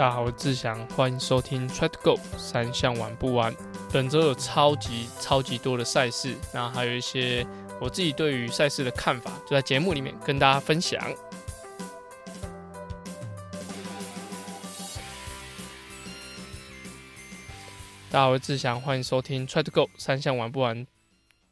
大家好，我是志祥，欢迎收听 Try to Go 三项玩不完。本周有超级超级多的赛事，那还有一些我自己对于赛事的看法，就在节目里面跟大家分享。大家好，我是志祥，欢迎收听 Try to Go 三项玩不完。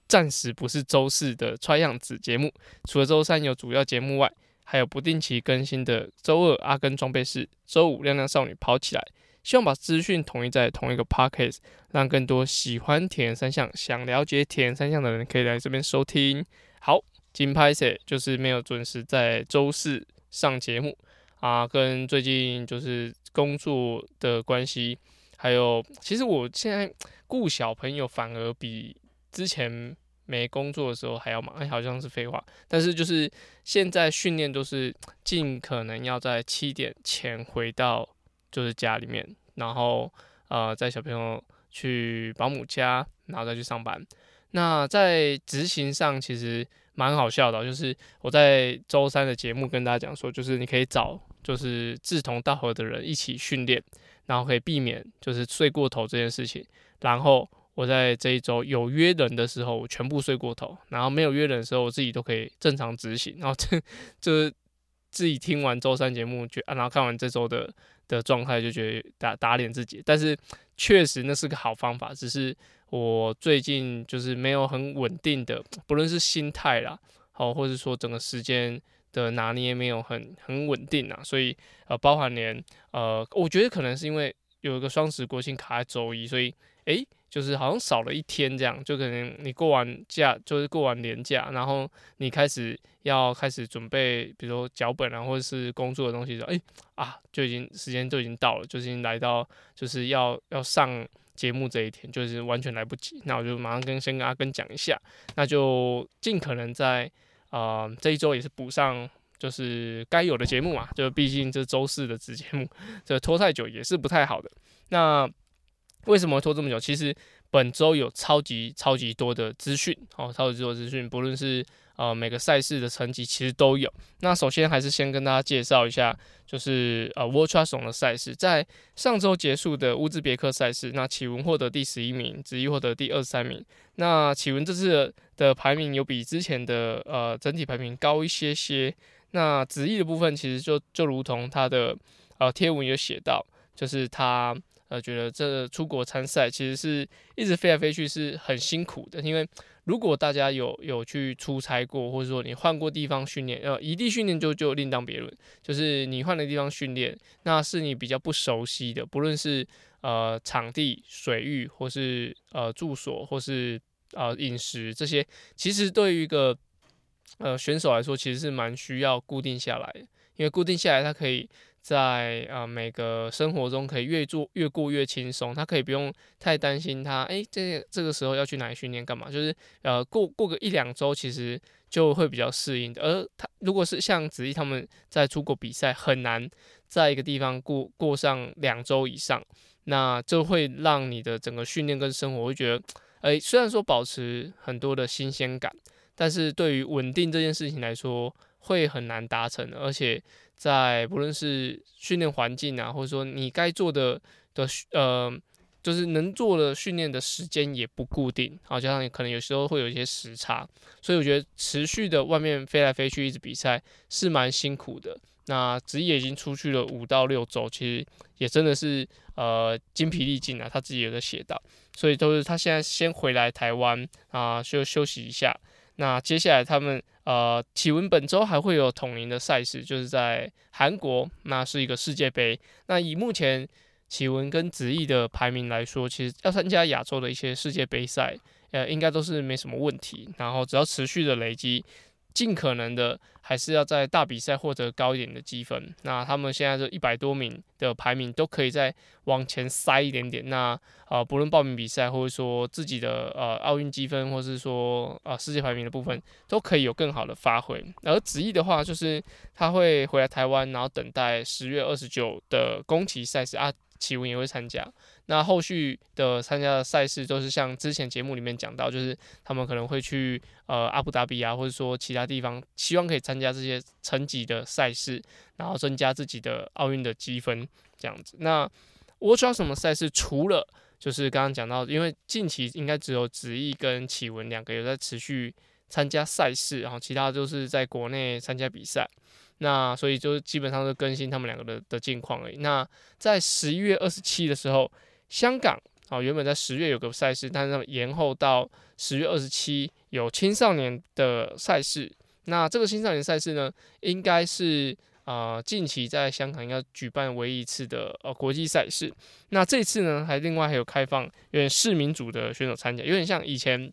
暂时不是周四的 Try 样子节目，除了周三有主要节目外。还有不定期更新的周二阿根装备室，周五亮亮少女跑起来。希望把资讯统一在同一个 podcast，让更多喜欢铁人三项、想了解铁人三项的人可以来这边收听。好，金拍摄就是没有准时在周四上节目啊，跟最近就是工作的关系，还有其实我现在顾小朋友反而比之前。没工作的时候还要忙，哎，好像是废话。但是就是现在训练都是尽可能要在七点前回到就是家里面，然后呃在小朋友去保姆家，然后再去上班。那在执行上其实蛮好笑的，就是我在周三的节目跟大家讲说，就是你可以找就是志同道合的人一起训练，然后可以避免就是睡过头这件事情，然后。我在这一周有约人的时候，我全部睡过头；然后没有约人的时候，我自己都可以正常执行。然后这就是自己听完周三节目，觉然后看完这周的的状态，就觉得打打脸自己。但是确实那是个好方法，只是我最近就是没有很稳定的，不论是心态啦，好，或者说整个时间的拿捏没有很很稳定啊。所以呃，包含连呃，我觉得可能是因为有一个双十国庆卡在周一，所以诶。就是好像少了一天这样，就可能你过完假，就是过完年假，然后你开始要开始准备，比如说脚本啊，或者是工作的东西的时候，哎啊，就已经时间就已经到了，就已经来到就是要要上节目这一天，就是完全来不及。那我就马上跟先跟阿根讲一下，那就尽可能在啊这一周也是补上就是该有的节目嘛，就毕竟这周四的子节目，这拖太久也是不太好的。那为什么会拖这么久？其实本周有超级超级多的资讯，哦，超级多资讯，不论是呃每个赛事的成绩，其实都有。那首先还是先跟大家介绍一下，就是呃 World t r u s t 的赛事，在上周结束的乌兹别克赛事，那启文获得第十一名，子毅获得第二十三名。那启文这次的排名有比之前的呃整体排名高一些些。那子毅的部分其实就就如同他的呃贴文有写到，就是他。呃，觉得这出国参赛其实是一直飞来飞去是很辛苦的，因为如果大家有有去出差过，或者说你换过地方训练，呃，异地训练就就另当别论，就是你换的地方训练，那是你比较不熟悉的，不论是呃场地、水域，或是呃住所，或是呃饮食这些，其实对于一个呃选手来说，其实是蛮需要固定下来的，因为固定下来，他可以。在啊，每个生活中可以越做越过越轻松，他可以不用太担心他，哎，这这个时候要去哪里训练干嘛？就是呃，过过个一两周，其实就会比较适应的。而他如果是像子怡他们在出国比赛，很难在一个地方过过上两周以上，那就会让你的整个训练跟生活会觉得，哎，虽然说保持很多的新鲜感，但是对于稳定这件事情来说，会很难达成的，而且。在不论是训练环境啊，或者说你该做的的呃，就是能做的训练的时间也不固定，好，加上你可能有时候会有一些时差，所以我觉得持续的外面飞来飞去一直比赛是蛮辛苦的。那职业已经出去了五到六周，其实也真的是呃精疲力尽啊，他自己有在写到，所以都是他现在先回来台湾啊，就休息一下。那接下来他们呃，启文本周还会有统一的赛事，就是在韩国，那是一个世界杯。那以目前启文跟子毅的排名来说，其实要参加亚洲的一些世界杯赛，呃，应该都是没什么问题。然后只要持续的累积。尽可能的还是要在大比赛获得高一点的积分。那他们现在这一百多名的排名都可以再往前塞一点点。那啊，不论报名比赛，或者说自己的呃奥运积分，或是说啊世界排名的部分，都可以有更好的发挥。而子毅的话，就是他会回来台湾，然后等待十月二十九的宫崎赛事啊。启文也会参加。那后续的参加的赛事都是像之前节目里面讲到，就是他们可能会去呃阿布达比啊，或者说其他地方，希望可以参加这些层级的赛事，然后增加自己的奥运的积分这样子。那 Watch 什么赛事？除了就是刚刚讲到，因为近期应该只有子毅跟启文两个有在持续参加赛事，然后其他都是在国内参加比赛。那所以就基本上是更新他们两个的的近况而已。那在十一月二十七的时候。香港啊，原本在十月有个赛事，但是延后到十月二十七有青少年的赛事。那这个青少年赛事呢，应该是啊近期在香港要举办唯一一次的呃国际赛事。那这次呢，还另外还有开放有点市民组的选手参加，有点像以前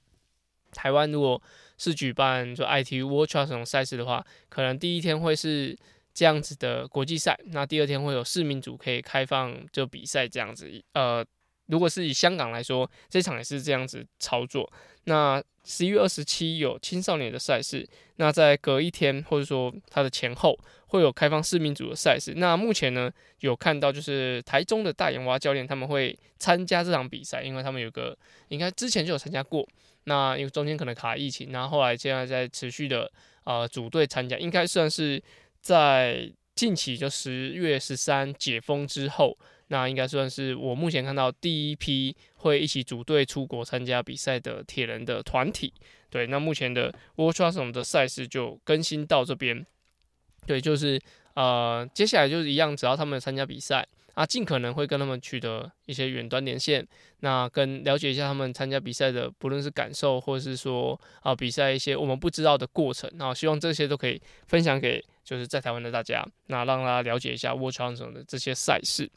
台湾如果是举办就 IT World Trust 这种赛事的话，可能第一天会是。这样子的国际赛，那第二天会有市民组可以开放就比赛这样子。呃，如果是以香港来说，这场也是这样子操作。那十一月二十七有青少年的赛事，那在隔一天或者说它的前后会有开放市民组的赛事。那目前呢有看到就是台中的大眼蛙教练他们会参加这场比赛，因为他们有个应该之前就有参加过，那因为中间可能卡疫情，然后后来现在在持续的呃组队参加，应该算是。在近期就十月十三解封之后，那应该算是我目前看到第一批会一起组队出国参加比赛的铁人的团体。对，那目前的 World t r u s 的赛事就更新到这边。对，就是呃，接下来就是一样，只要他们参加比赛。啊，尽可能会跟他们取得一些远端连线，那跟了解一下他们参加比赛的，不论是感受，或者是说啊比赛一些我们不知道的过程，那希望这些都可以分享给就是在台湾的大家，那让大家了解一下 World Champion 的这些赛事。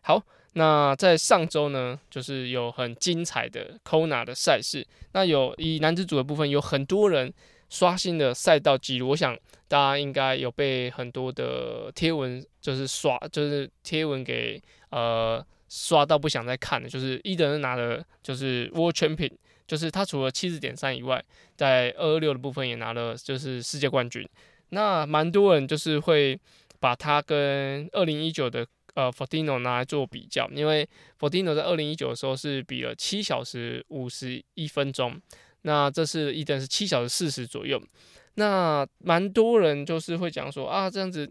好，那在上周呢，就是有很精彩的 Kona 的赛事，那有以男子组的部分，有很多人。刷新的赛道记录，我想大家应该有被很多的贴文，就是刷，就是贴文给呃刷到不想再看的。就是伊德拿了就是 World Champion，就是他除了七十点三以外，在二二六的部分也拿了就是世界冠军。那蛮多人就是会把他跟二零一九的呃 Fortino 拿来做比较，因为 Fortino 在二零一九的时候是比了七小时五十一分钟。那这是一等是七小时四十左右，那蛮多人就是会讲说啊，这样子，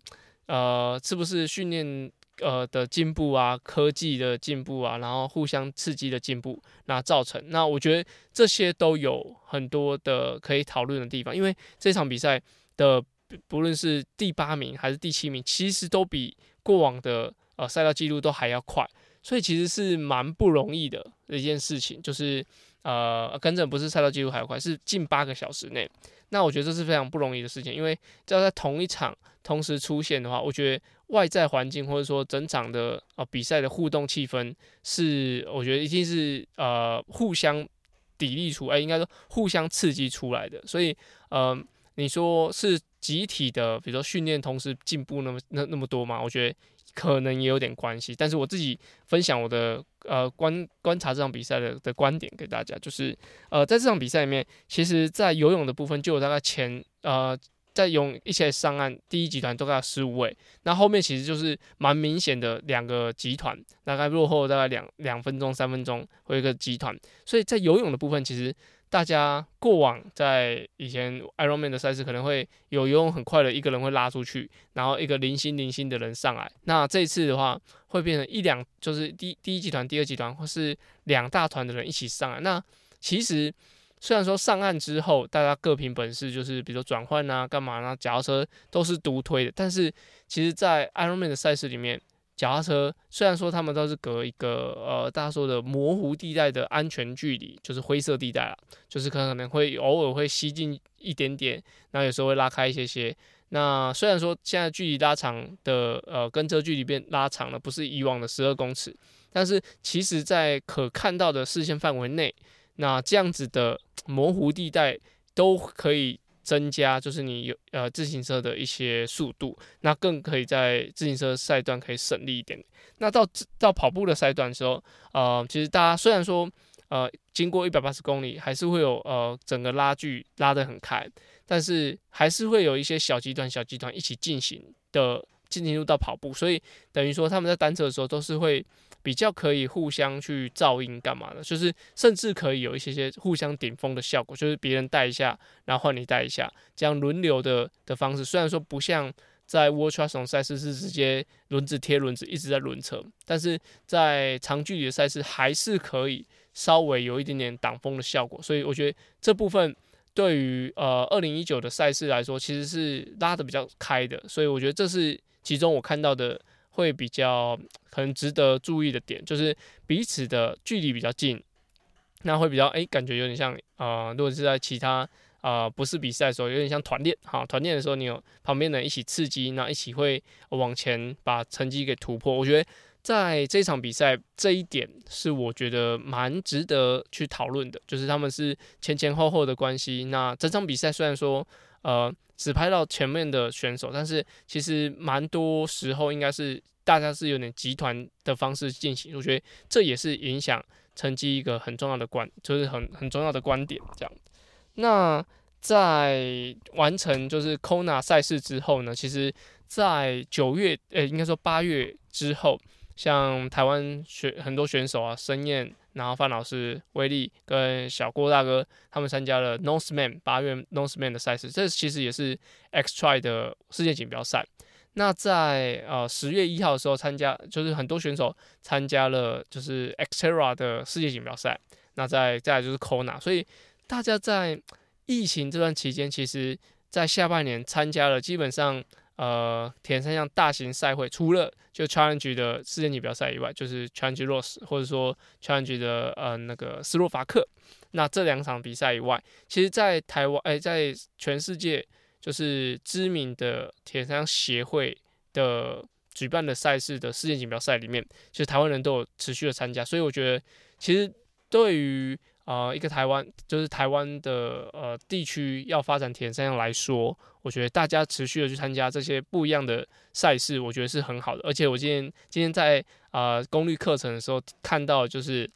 呃，是不是训练呃的进步啊，科技的进步啊，然后互相刺激的进步，那造成？那我觉得这些都有很多的可以讨论的地方，因为这场比赛的不论是第八名还是第七名，其实都比过往的呃赛道记录都还要快，所以其实是蛮不容易的一件事情，就是。呃，跟着不是赛道记录还要快，是近八个小时内。那我觉得这是非常不容易的事情，因为要在同一场同时出现的话，我觉得外在环境或者说整场的呃比赛的互动气氛是，我觉得一定是呃互相砥砺出，哎，应该说互相刺激出来的。所以，呃，你说是集体的，比如说训练同时进步那么那那么多吗？我觉得。可能也有点关系，但是我自己分享我的呃观观察这场比赛的的观点给大家，就是呃在这场比赛里面，其实在游泳的部分就有大概前呃在泳一些上岸第一集团都概十五位，那后面其实就是蛮明显的两个集团，大概落后大概两两分钟三分钟或一个集团，所以在游泳的部分其实。大家过往在以前 Ironman 的赛事，可能会有游泳很快的一个人会拉出去，然后一个零星零星的人上来。那这一次的话，会变成一两，就是第第一集团、第二集团，或是两大团的人一起上来。那其实虽然说上岸之后，大家各凭本事，就是比如说转换啊、干嘛呢，脚踏车都是独推的，但是其实，在 Ironman 的赛事里面。脚踏车虽然说他们都是隔一个呃大家说的模糊地带的安全距离，就是灰色地带啊，就是可可能会偶尔会吸进一点点，那有时候会拉开一些些。那虽然说现在距离拉长的呃跟车距离变拉长了，不是以往的十二公尺，但是其实在可看到的视线范围内，那这样子的模糊地带都可以。增加就是你有呃自行车的一些速度，那更可以在自行车赛段可以省力一点。那到到跑步的赛段的时候，呃，其实大家虽然说呃经过一百八十公里，还是会有呃整个拉距拉得很开，但是还是会有一些小集团小集团一起进行的进行入到跑步，所以等于说他们在单车的时候都是会比较可以互相去照应干嘛的，就是甚至可以有一些些互相顶峰的效果，就是别人带一下，然后换你带一下，这样轮流的的方式。虽然说不像在 World t r u s t 赛事是直接轮子贴轮子一直在轮车，但是在长距离的赛事还是可以稍微有一点点挡风的效果。所以我觉得这部分对于呃二零一九的赛事来说，其实是拉的比较开的。所以我觉得这是其中我看到的。会比较可能值得注意的点，就是彼此的距离比较近，那会比较哎，感觉有点像啊，如果是在其他啊不是比赛的时候，有点像团练哈，团练的时候你有旁边人一起刺激，那一起会往前把成绩给突破。我觉得在这场比赛这一点是我觉得蛮值得去讨论的，就是他们是前前后后的关系。那整场比赛虽然说呃。只拍到前面的选手，但是其实蛮多时候应该是大家是有点集团的方式进行，我觉得这也是影响成绩一个很重要的观，就是很很重要的观点。这样，那在完成就是 Kona 赛事之后呢，其实在九月，呃，应该说八月之后，像台湾选很多选手啊，申燕。然后范老师、威力跟小郭大哥他们参加了 Northman 八月 Northman 的赛事，这其实也是 X Try 的世界锦标赛。那在呃十月一号的时候参加，就是很多选手参加了就是 Xterra 的世界锦标赛。那再再来就是 Kona，所以大家在疫情这段期间，其实在下半年参加了基本上。呃，田三项大型赛会，除了就 Challenge 的世界锦标赛以外，就是 Challenge Ross 或者说 Challenge 的呃那个斯洛伐克，那这两场比赛以外，其实，在台湾哎，在全世界就是知名的田三项协会的举办的赛事的世界锦标赛里面，其实台湾人都有持续的参加，所以我觉得其实对于啊，一个台湾就是台湾的呃地区要发展田三项来说，我觉得大家持续的去参加这些不一样的赛事，我觉得是很好的。而且我今天今天在啊功率课程的时候看到，就是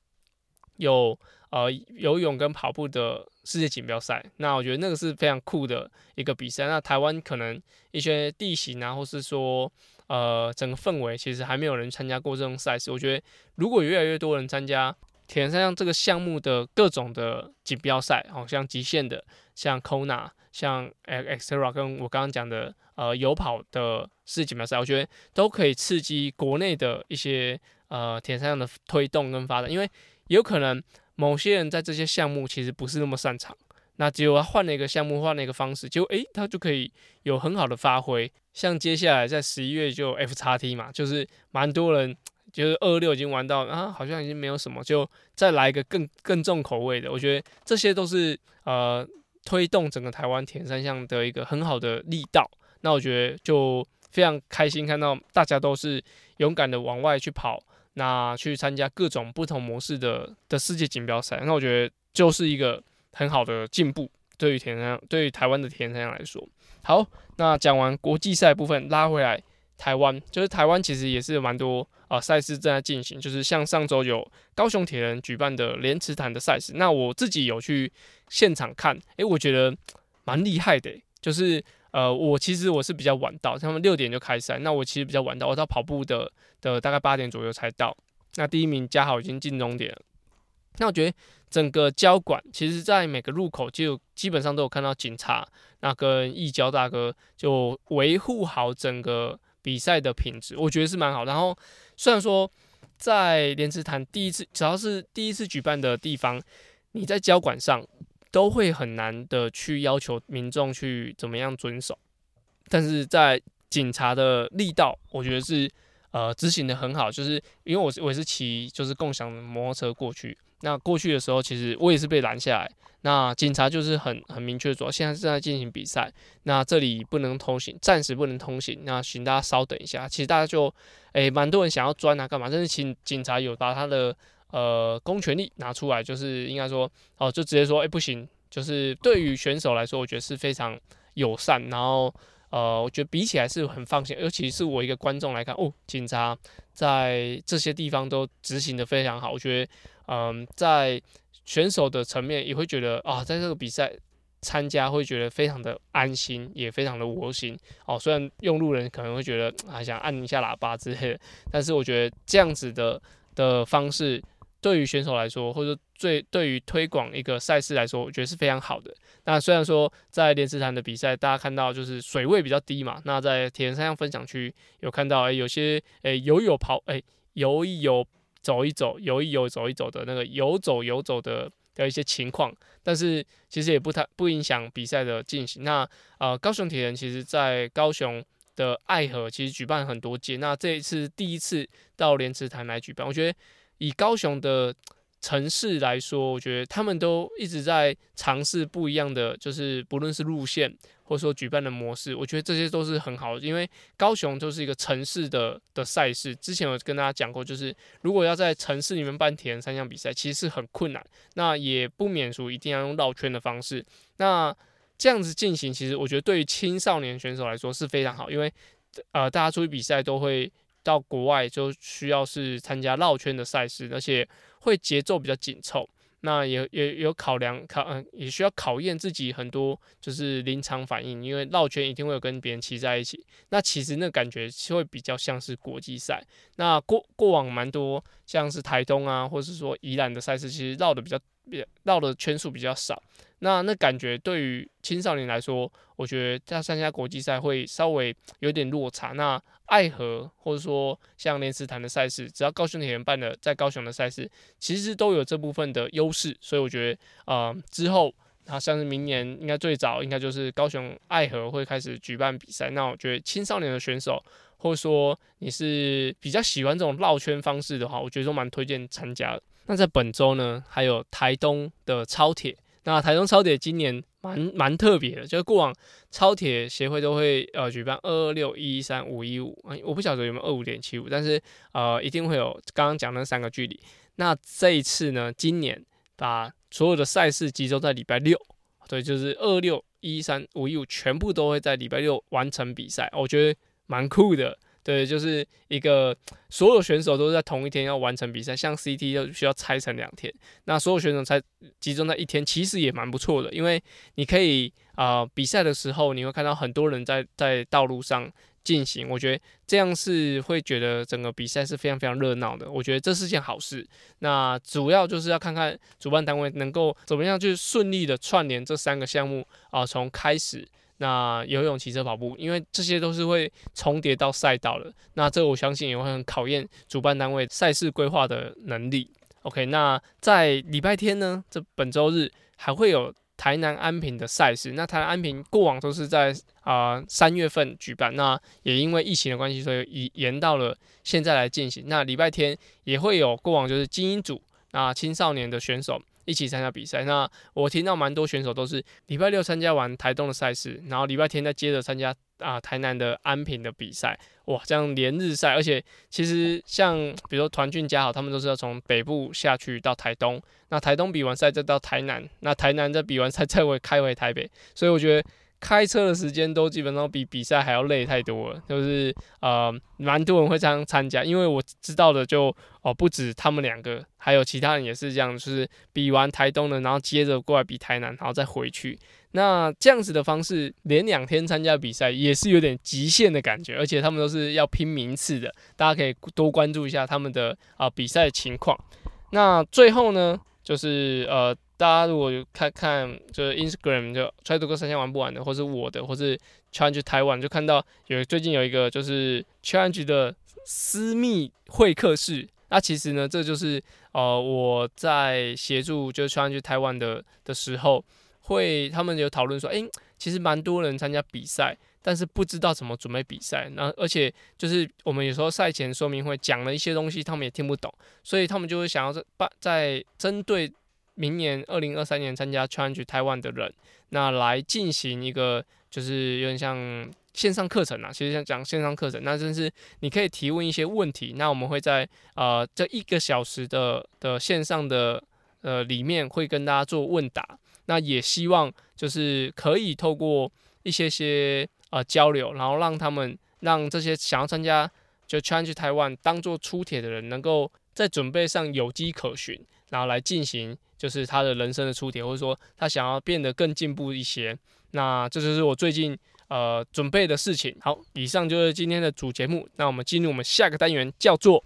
有呃游泳跟跑步的世界锦标赛，那我觉得那个是非常酷的一个比赛。那台湾可能一些地形啊，或是说呃整个氛围，其实还没有人参加过这种赛事。我觉得如果越来越多人参加。铁人三项这个项目的各种的锦标赛，好像极限的，像 Kona，像 Xterra，跟我刚刚讲的呃有跑的世界锦标赛，我觉得都可以刺激国内的一些呃铁人三项的推动跟发展，因为有可能某些人在这些项目其实不是那么擅长，那只有他换了一个项目，换了一个方式，就诶他就可以有很好的发挥。像接下来在十一月就 F 叉 T 嘛，就是蛮多人。就是二六已经玩到啊，好像已经没有什么，就再来一个更更重口味的。我觉得这些都是呃推动整个台湾田三项的一个很好的力道。那我觉得就非常开心看到大家都是勇敢的往外去跑，那去参加各种不同模式的的世界锦标赛。那我觉得就是一个很好的进步，对于田三对于台湾的田三项来说。好，那讲完国际赛部分，拉回来台湾，就是台湾其实也是蛮多。啊，赛事正在进行，就是像上周有高雄铁人举办的莲池潭的赛事，那我自己有去现场看，诶，我觉得蛮厉害的。就是呃，我其实我是比较晚到，他们六点就开赛，那我其实比较晚到，我到跑步的的大概八点左右才到。那第一名嘉豪已经进终点了，那我觉得整个交管其实在每个路口就基本上都有看到警察，那跟义交大哥就维护好整个。比赛的品质，我觉得是蛮好。然后虽然说在莲池潭第一次，只要是第一次举办的地方，你在交管上都会很难的去要求民众去怎么样遵守。但是在警察的力道，我觉得是呃执行的很好。就是因为我是我是骑就是共享摩托车过去，那过去的时候，其实我也是被拦下来。那警察就是很很明确说，现在正在进行比赛，那这里不能通行，暂时不能通行，那请大家稍等一下。其实大家就，诶，蛮多人想要钻啊，干嘛？但是请警察有把他的呃公权力拿出来，就是应该说，哦，就直接说，诶，不行。就是对于选手来说，我觉得是非常友善，然后呃，我觉得比起来是很放心，尤其是我一个观众来看，哦，警察在这些地方都执行的非常好，我觉得，嗯，在。选手的层面也会觉得啊，在这个比赛参加会觉得非常的安心，也非常的窝心哦。虽然用路人可能会觉得啊，想按一下喇叭之类的，但是我觉得这样子的的方式。对于选手来说，或者最对于推广一个赛事来说，我觉得是非常好的。那虽然说在莲池潭的比赛，大家看到就是水位比较低嘛，那在铁人三项分享区有看到，哎，有些哎游泳跑，哎游一游走一走，游一游走一走的那个游走游走的的一些情况，但是其实也不太不影响比赛的进行。那呃，高雄铁人其实在高雄的爱河其实举办很多届，那这一次第一次到莲池潭来举办，我觉得。以高雄的城市来说，我觉得他们都一直在尝试不一样的，就是不论是路线或者说举办的模式，我觉得这些都是很好的。因为高雄就是一个城市的的赛事，之前有跟大家讲过，就是如果要在城市里面办铁人三项比赛，其实是很困难。那也不免俗，一定要用绕圈的方式。那这样子进行，其实我觉得对于青少年选手来说是非常好，因为呃，大家出去比赛都会。到国外就需要是参加绕圈的赛事，而且会节奏比较紧凑。那也也有考量考，嗯，也需要考验自己很多就是临场反应，因为绕圈一定会有跟别人骑在一起。那其实那感觉会比较像是国际赛。那过过往蛮多像是台东啊，或是说宜兰的赛事，其实绕的比较绕的圈数比较少。那那感觉对于青少年来说，我觉得在参加国际赛会稍微有点落差。那爱河或者说像莲池潭的赛事，只要高雄铁人办的在高雄的赛事，其实都有这部分的优势。所以我觉得，呃，之后啊，像是明年应该最早应该就是高雄爱河会开始举办比赛。那我觉得青少年的选手，或者说你是比较喜欢这种绕圈方式的话，我觉得都蛮推荐参加的。那在本周呢，还有台东的超铁。那台中超铁今年蛮蛮特别的，就是过往超铁协会都会呃举办二二六一三五一五，我不晓得有没有二五点七五，但是呃一定会有刚刚讲那三个距离。那这一次呢，今年把所有的赛事集中在礼拜六，对，就是二六一三五一五全部都会在礼拜六完成比赛，我觉得蛮酷的。对，就是一个所有选手都是在同一天要完成比赛，像 CT 就需要拆成两天，那所有选手才集中在一天，其实也蛮不错的，因为你可以啊比赛的时候你会看到很多人在在道路上进行，我觉得这样是会觉得整个比赛是非常非常热闹的，我觉得这是件好事。那主要就是要看看主办单位能够怎么样去顺利的串联这三个项目啊，从开始。那游泳、骑车、跑步，因为这些都是会重叠到赛道的，那这我相信也会很考验主办单位赛事规划的能力。OK，那在礼拜天呢，这本周日还会有台南安平的赛事。那台南安平过往都是在啊三月份举办，那也因为疫情的关系，所以延延到了现在来进行。那礼拜天也会有过往就是精英组啊青少年的选手。一起参加比赛。那我听到蛮多选手都是礼拜六参加完台东的赛事，然后礼拜天再接着参加啊台南的安平的比赛。哇，这样连日赛，而且其实像比如说团俊家好，他们都是要从北部下去到台东，那台东比完赛再到台南，那台南再比完赛再回开回台北。所以我觉得。开车的时间都基本上比比赛还要累太多了，就是呃，蛮多人会这样参加，因为我知道的就哦不止他们两个，还有其他人也是这样，就是比完台东的，然后接着过来比台南，然后再回去。那这样子的方式，连两天参加比赛也是有点极限的感觉，而且他们都是要拼名次的，大家可以多关注一下他们的啊比赛情况。那最后呢，就是呃。大家如果看看就是 Instagram 就 try to go 三千玩不完的，或是我的，或是 challenge 台湾，就看到有最近有一个就是 challenge 的私密会客室。那其实呢，这就是呃我在协助就是 challenge 台湾的的时候，会他们有讨论说，诶，其实蛮多人参加比赛，但是不知道怎么准备比赛。那而且就是我们有时候赛前说明会讲了一些东西，他们也听不懂，所以他们就会想要在把在针对。明年二零二三年参加 Challenge 台湾的人，那来进行一个就是有点像线上课程啊，其实像讲线上课程，那真是你可以提问一些问题，那我们会在呃这一个小时的的线上的呃里面会跟大家做问答，那也希望就是可以透过一些些呃交流，然后让他们让这些想要参加就 Challenge 台湾当做出铁的人，能够在准备上有迹可循，然后来进行。就是他的人生的出铁，或者说他想要变得更进步一些，那这就是我最近呃准备的事情。好，以上就是今天的主节目，那我们进入我们下个单元，叫做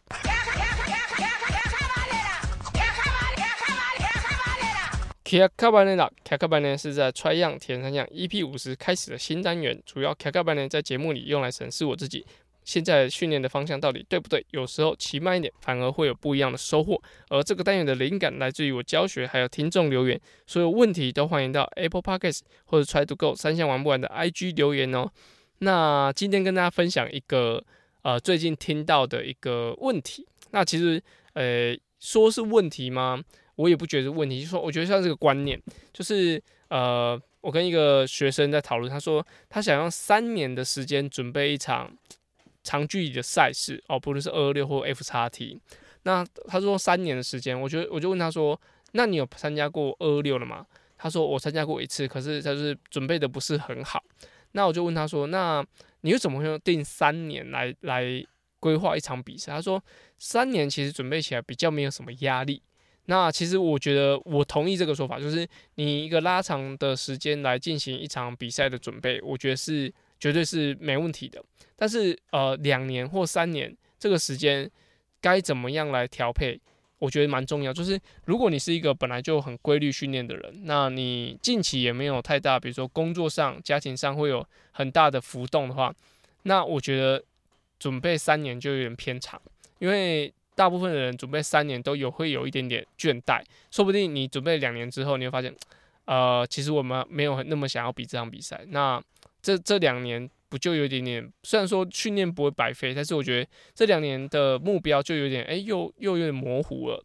卡卡班呢？卡卡班呢是在 Try 样田三样 EP 五十开始的新单元，主要卡卡班呢在节目里用来审视我自己现在训练的方向到底对不对。有时候骑慢一点，反而会有不一样的收获。而这个单元的灵感来自于我教学，还有听众留言。所有问题都欢迎到 Apple Podcasts 或者 Try to Go 三项玩不完的 IG 留言哦。那今天跟大家分享一个呃最近听到的一个问题。那其实呃说是问题吗？我也不觉得问题，就说我觉得像这个观念，就是呃，我跟一个学生在讨论，他说他想用三年的时间准备一场长距离的赛事哦，不论是二二六或 F 叉 T。那他说三年的时间，我觉得我就问他说，那你有参加过二二六了吗？他说我参加过一次，可是他是准备的不是很好。那我就问他说，那你又怎么会定三年来来规划一场比赛？他说三年其实准备起来比较没有什么压力。那其实我觉得我同意这个说法，就是你一个拉长的时间来进行一场比赛的准备，我觉得是绝对是没问题的。但是呃，两年或三年这个时间该怎么样来调配，我觉得蛮重要。就是如果你是一个本来就很规律训练的人，那你近期也没有太大，比如说工作上、家庭上会有很大的浮动的话，那我觉得准备三年就有点偏长，因为。大部分的人准备三年都有会有一点点倦怠，说不定你准备两年之后，你会发现，呃，其实我们没有那么想要比这场比赛。那这这两年不就有一点点？虽然说训练不会白费，但是我觉得这两年的目标就有点，哎，又又有点模糊了。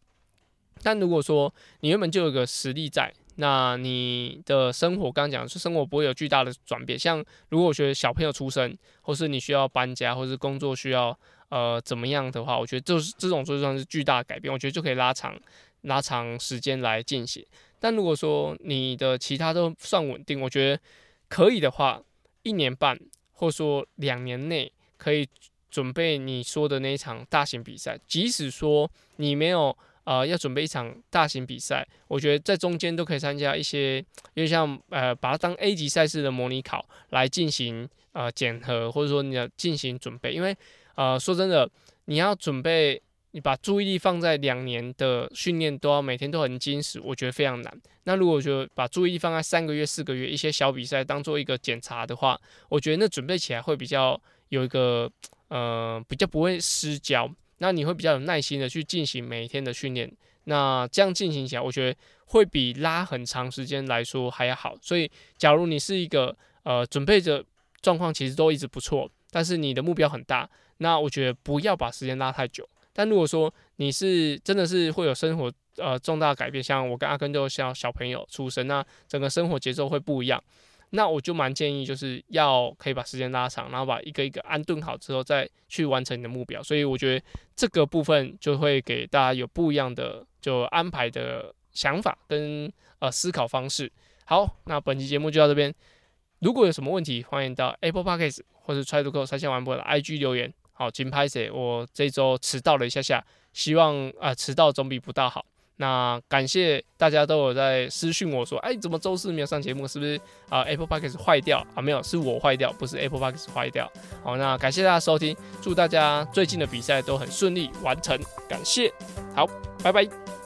但如果说你原本就有个实力在，那你的生活刚讲是生活不会有巨大的转变。像如果我觉得小朋友出生，或是你需要搬家，或是工作需要。呃，怎么样的话，我觉得就是这种就算是巨大改变，我觉得就可以拉长拉长时间来进行。但如果说你的其他都算稳定，我觉得可以的话，一年半或说两年内可以准备你说的那一场大型比赛。即使说你没有呃要准备一场大型比赛，我觉得在中间都可以参加一些，因为像呃把它当 A 级赛事的模拟考来进行呃检核，或者说你要进行准备，因为。呃，说真的，你要准备，你把注意力放在两年的训练都要每天都很精实，我觉得非常难。那如果就把注意力放在三个月、四个月一些小比赛当做一个检查的话，我觉得那准备起来会比较有一个呃比较不会失焦，那你会比较有耐心的去进行每一天的训练。那这样进行起来，我觉得会比拉很长时间来说还要好。所以，假如你是一个呃准备的状况其实都一直不错，但是你的目标很大。那我觉得不要把时间拉太久，但如果说你是真的是会有生活呃重大改变，像我跟阿根都像小朋友出生，那整个生活节奏会不一样，那我就蛮建议就是要可以把时间拉长，然后把一个一个安顿好之后再去完成你的目标。所以我觉得这个部分就会给大家有不一样的就安排的想法跟呃思考方式。好，那本期节目就到这边，如果有什么问题，欢迎到 Apple Podcast 或者 Try to Go 三线玩播的 IG 留言。好，金拍谁？我这周迟到了一下下，希望啊迟到总比不到好。那感谢大家都有在私讯我说，哎，怎么周四没有上节目？是不是啊？Apple Podcast 坏掉啊？没有，是我坏掉，不是 Apple Podcast 坏掉。好，那感谢大家收听，祝大家最近的比赛都很顺利完成，感谢。好，拜拜。